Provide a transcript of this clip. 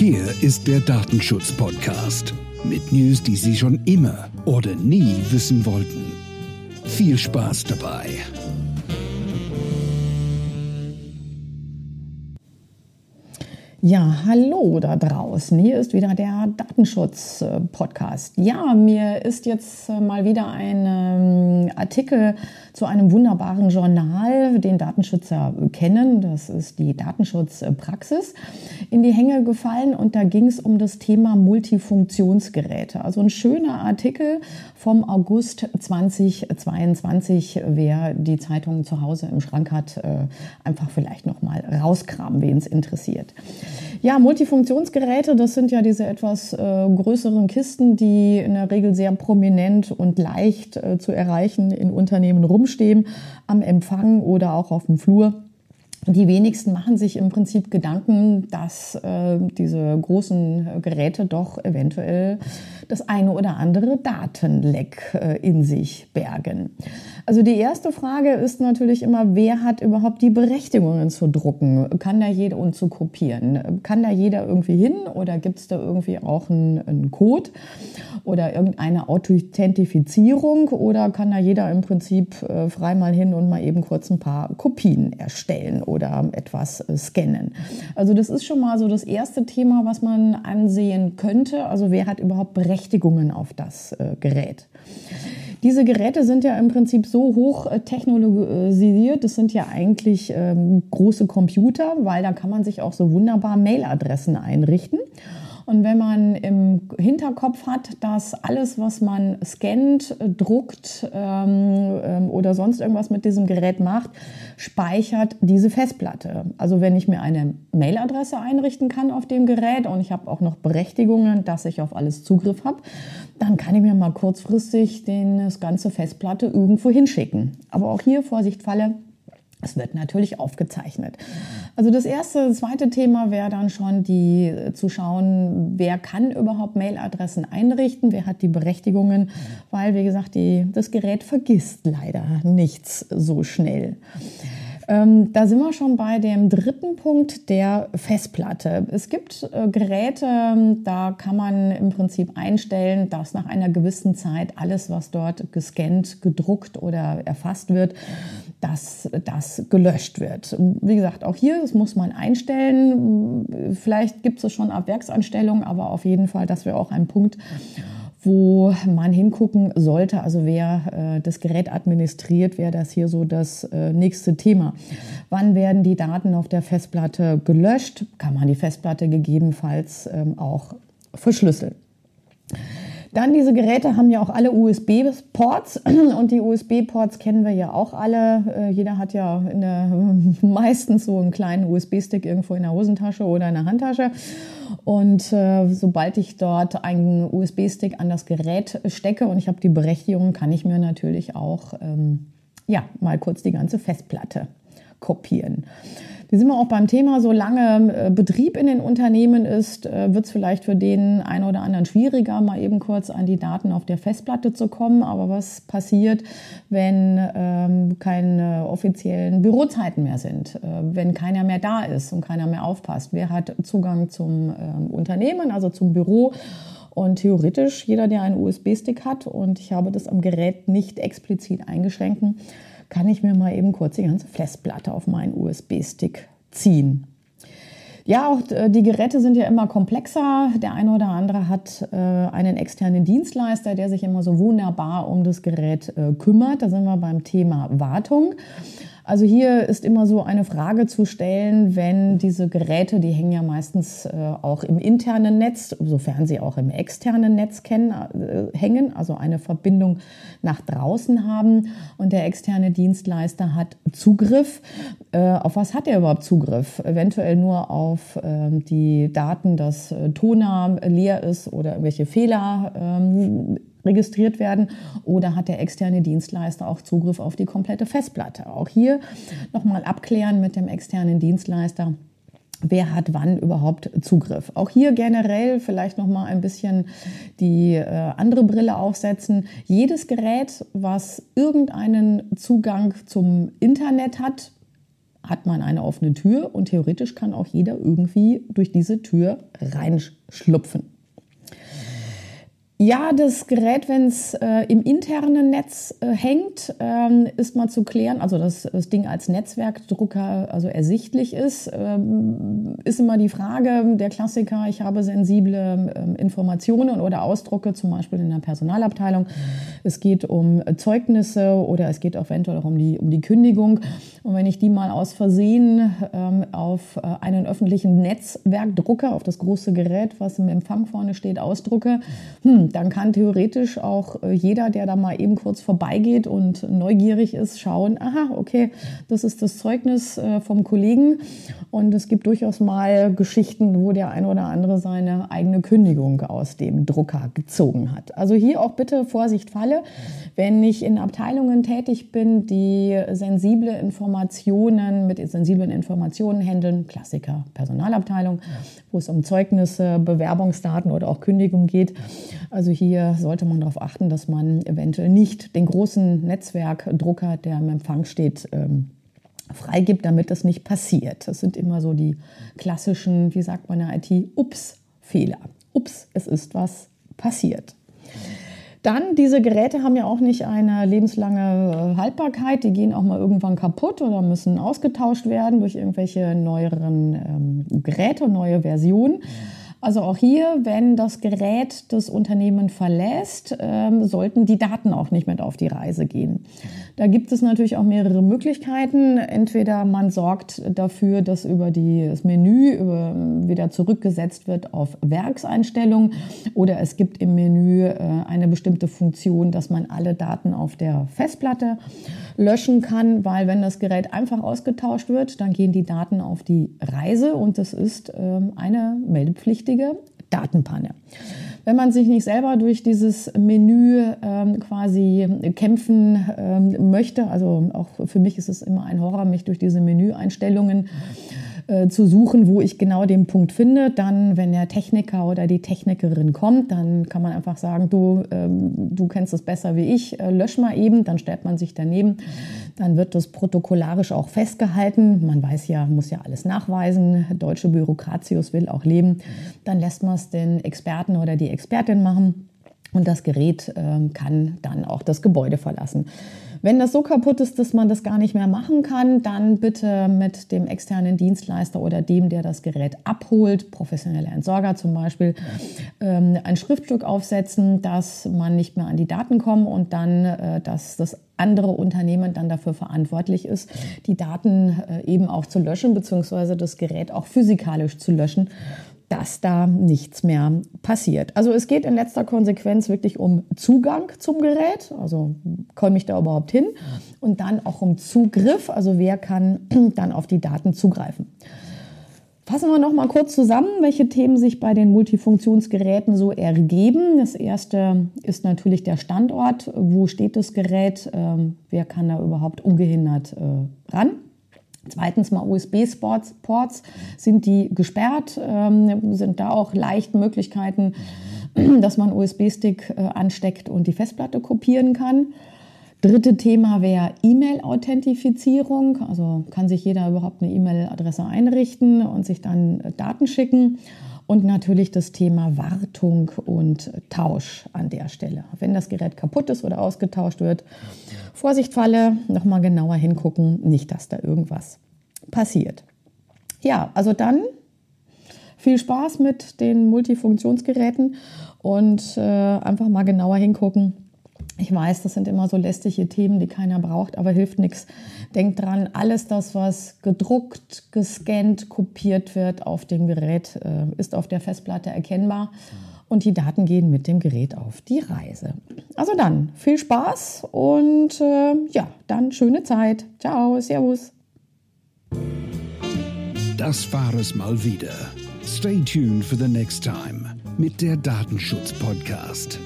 Hier ist der Datenschutz-Podcast mit News, die Sie schon immer oder nie wissen wollten. Viel Spaß dabei! Ja, hallo da draußen. Hier ist wieder der Datenschutz-Podcast. Ja, mir ist jetzt äh, mal wieder ein ähm, Artikel zu einem wunderbaren Journal, den Datenschützer kennen. Das ist die Datenschutzpraxis in die Hänge gefallen und da ging es um das Thema Multifunktionsgeräte. Also ein schöner Artikel vom August 2022. Wer die Zeitung zu Hause im Schrank hat, äh, einfach vielleicht noch mal rauskramen, wen es interessiert. Ja, Multifunktionsgeräte, das sind ja diese etwas äh, größeren Kisten, die in der Regel sehr prominent und leicht äh, zu erreichen in Unternehmen rumstehen, am Empfang oder auch auf dem Flur. Die wenigsten machen sich im Prinzip Gedanken, dass äh, diese großen Geräte doch eventuell das eine oder andere Datenleck äh, in sich bergen. Also die erste Frage ist natürlich immer, wer hat überhaupt die Berechtigungen zu drucken? Kann da jeder und zu kopieren? Kann da jeder irgendwie hin oder gibt es da irgendwie auch einen, einen Code oder irgendeine Authentifizierung oder kann da jeder im Prinzip äh, frei mal hin und mal eben kurz ein paar Kopien erstellen? oder etwas äh, scannen. Also das ist schon mal so das erste Thema, was man ansehen könnte. Also wer hat überhaupt Berechtigungen auf das äh, Gerät? Diese Geräte sind ja im Prinzip so hoch äh, technologisiert. Das sind ja eigentlich ähm, große Computer, weil da kann man sich auch so wunderbar Mailadressen einrichten. Und wenn man im Hinterkopf hat, dass alles, was man scannt, druckt ähm, ähm, oder sonst irgendwas mit diesem Gerät macht, speichert diese Festplatte. Also wenn ich mir eine Mailadresse einrichten kann auf dem Gerät und ich habe auch noch Berechtigungen, dass ich auf alles Zugriff habe, dann kann ich mir mal kurzfristig den, das ganze Festplatte irgendwo hinschicken. Aber auch hier, Vorsicht, Falle, es wird natürlich aufgezeichnet. Also das erste, zweite Thema wäre dann schon die äh, zu schauen, wer kann überhaupt Mailadressen einrichten, wer hat die Berechtigungen, weil wie gesagt, die, das Gerät vergisst leider nichts so schnell. Ähm, da sind wir schon bei dem dritten Punkt der Festplatte. Es gibt äh, Geräte, da kann man im Prinzip einstellen, dass nach einer gewissen Zeit alles, was dort gescannt, gedruckt oder erfasst wird, dass das gelöscht wird. Wie gesagt, auch hier, das muss man einstellen. Vielleicht gibt es schon ab Werksanstellung, aber auf jeden Fall, das wäre auch ein Punkt, wo man hingucken sollte, also wer äh, das Gerät administriert, wäre das hier so das äh, nächste Thema. Wann werden die Daten auf der Festplatte gelöscht? Kann man die Festplatte gegebenenfalls ähm, auch verschlüsseln? Dann diese Geräte haben ja auch alle USB-Ports und die USB-Ports kennen wir ja auch alle. Äh, jeder hat ja der, meistens so einen kleinen USB-Stick irgendwo in der Hosentasche oder in der Handtasche. Und äh, sobald ich dort einen USB-Stick an das Gerät stecke und ich habe die Berechtigung, kann ich mir natürlich auch ähm, ja, mal kurz die ganze Festplatte kopieren. Wie sind wir auch beim Thema, solange äh, Betrieb in den Unternehmen ist, äh, wird es vielleicht für den einen oder anderen schwieriger, mal eben kurz an die Daten auf der Festplatte zu kommen. Aber was passiert, wenn ähm, keine offiziellen Bürozeiten mehr sind, äh, wenn keiner mehr da ist und keiner mehr aufpasst? Wer hat Zugang zum ähm, Unternehmen, also zum Büro? Und theoretisch, jeder, der einen USB-Stick hat, und ich habe das am Gerät nicht explizit eingeschränkt, kann ich mir mal eben kurz die ganze Festplatte auf meinen USB-Stick ziehen. Ja, auch äh, die Geräte sind ja immer komplexer. Der eine oder andere hat äh, einen externen Dienstleister, der sich immer so wunderbar um das Gerät äh, kümmert. Da sind wir beim Thema Wartung. Also hier ist immer so eine Frage zu stellen, wenn diese Geräte, die hängen ja meistens äh, auch im internen Netz, sofern sie auch im externen Netz äh, hängen, also eine Verbindung nach draußen haben und der externe Dienstleister hat Zugriff. Äh, auf was hat er überhaupt Zugriff? Eventuell nur auf ähm, die Daten, dass Toner leer ist oder irgendwelche Fehler ähm, registriert werden oder hat der externe Dienstleister auch Zugriff auf die komplette Festplatte. Auch hier nochmal abklären mit dem externen Dienstleister. Wer hat wann überhaupt Zugriff? Auch hier generell vielleicht noch mal ein bisschen die äh, andere Brille aufsetzen. Jedes Gerät, was irgendeinen Zugang zum Internet hat, hat man eine offene Tür und theoretisch kann auch jeder irgendwie durch diese Tür reinschlupfen. Ja, das Gerät, wenn es äh, im internen Netz äh, hängt, ähm, ist mal zu klären, also dass das Ding als Netzwerkdrucker also ersichtlich ist, ähm, ist immer die Frage, der Klassiker, ich habe sensible ähm, Informationen oder Ausdrucke, zum Beispiel in der Personalabteilung. Es geht um Zeugnisse oder es geht eventuell auch um die, um die Kündigung. Und wenn ich die mal aus Versehen ähm, auf äh, einen öffentlichen Netzwerkdrucker, auf das große Gerät, was im Empfang vorne steht, ausdrucke, hm, dann kann theoretisch auch äh, jeder, der da mal eben kurz vorbeigeht und neugierig ist, schauen, aha, okay, das ist das Zeugnis äh, vom Kollegen. Und es gibt durchaus mal Geschichten, wo der ein oder andere seine eigene Kündigung aus dem Drucker gezogen hat. Also hier auch bitte Vorsicht falle. Wenn ich in Abteilungen tätig bin, die sensible Informationen mit sensiblen Informationen handeln, Klassiker Personalabteilung, wo es um Zeugnisse, Bewerbungsdaten oder auch Kündigung geht, also hier sollte man darauf achten, dass man eventuell nicht den großen Netzwerkdrucker, der im Empfang steht, ähm, freigibt, damit das nicht passiert. Das sind immer so die klassischen, wie sagt man in der IT, Ups-Fehler. Ups, es ist was passiert. Dann, diese Geräte haben ja auch nicht eine lebenslange äh, Haltbarkeit. Die gehen auch mal irgendwann kaputt oder müssen ausgetauscht werden durch irgendwelche neueren ähm, Geräte, neue Versionen. Also auch hier, wenn das Gerät das Unternehmen verlässt, ähm, sollten die Daten auch nicht mit auf die Reise gehen. Da gibt es natürlich auch mehrere Möglichkeiten. Entweder man sorgt dafür, dass über die, das Menü über, wieder zurückgesetzt wird auf Werkseinstellungen oder es gibt im Menü äh, eine bestimmte Funktion, dass man alle Daten auf der Festplatte löschen kann, weil wenn das Gerät einfach ausgetauscht wird, dann gehen die Daten auf die Reise und das ist ähm, eine meldepflichtige Datenpanne. Wenn man sich nicht selber durch dieses Menü ähm, quasi kämpfen ähm, möchte, also auch für mich ist es immer ein Horror, mich durch diese Menüeinstellungen äh, zu suchen, wo ich genau den Punkt finde. Dann, wenn der Techniker oder die Technikerin kommt, dann kann man einfach sagen, du, ähm, du kennst es besser wie ich, äh, lösch mal eben, dann stellt man sich daneben. Dann wird das protokollarisch auch festgehalten. Man weiß ja, muss ja alles nachweisen. Deutsche Bürokratius will auch leben. Dann lässt man es den Experten oder die Expertin machen. Und das Gerät äh, kann dann auch das Gebäude verlassen. Wenn das so kaputt ist, dass man das gar nicht mehr machen kann, dann bitte mit dem externen Dienstleister oder dem, der das Gerät abholt, professionelle Entsorger zum Beispiel, ähm, ein Schriftstück aufsetzen, dass man nicht mehr an die Daten kommt und dann, äh, dass das andere Unternehmen dann dafür verantwortlich ist, die Daten äh, eben auch zu löschen, beziehungsweise das Gerät auch physikalisch zu löschen dass da nichts mehr passiert. Also es geht in letzter Konsequenz wirklich um Zugang zum Gerät, also komme ich da überhaupt hin, und dann auch um Zugriff, also wer kann dann auf die Daten zugreifen. Fassen wir noch mal kurz zusammen, welche Themen sich bei den Multifunktionsgeräten so ergeben. Das erste ist natürlich der Standort. Wo steht das Gerät? Ähm, wer kann da überhaupt ungehindert äh, ran? Zweitens mal USB-Ports, sind die gesperrt, ähm, sind da auch leicht Möglichkeiten, dass man USB-Stick äh, ansteckt und die Festplatte kopieren kann. Dritte Thema wäre E-Mail-Authentifizierung. Also kann sich jeder überhaupt eine E-Mail-Adresse einrichten und sich dann Daten schicken. Und natürlich das Thema Wartung und Tausch an der Stelle. Wenn das Gerät kaputt ist oder ausgetauscht wird, Vorsicht Falle, nochmal genauer hingucken, nicht, dass da irgendwas passiert. Ja, also dann viel Spaß mit den Multifunktionsgeräten und äh, einfach mal genauer hingucken, ich weiß, das sind immer so lästige Themen, die keiner braucht, aber hilft nichts. Denkt dran, alles das, was gedruckt, gescannt, kopiert wird auf dem Gerät, äh, ist auf der Festplatte erkennbar und die Daten gehen mit dem Gerät auf die Reise. Also dann, viel Spaß und äh, ja, dann schöne Zeit. Ciao, Servus. Das war es mal wieder. Stay tuned for the next time mit der Datenschutz-Podcast.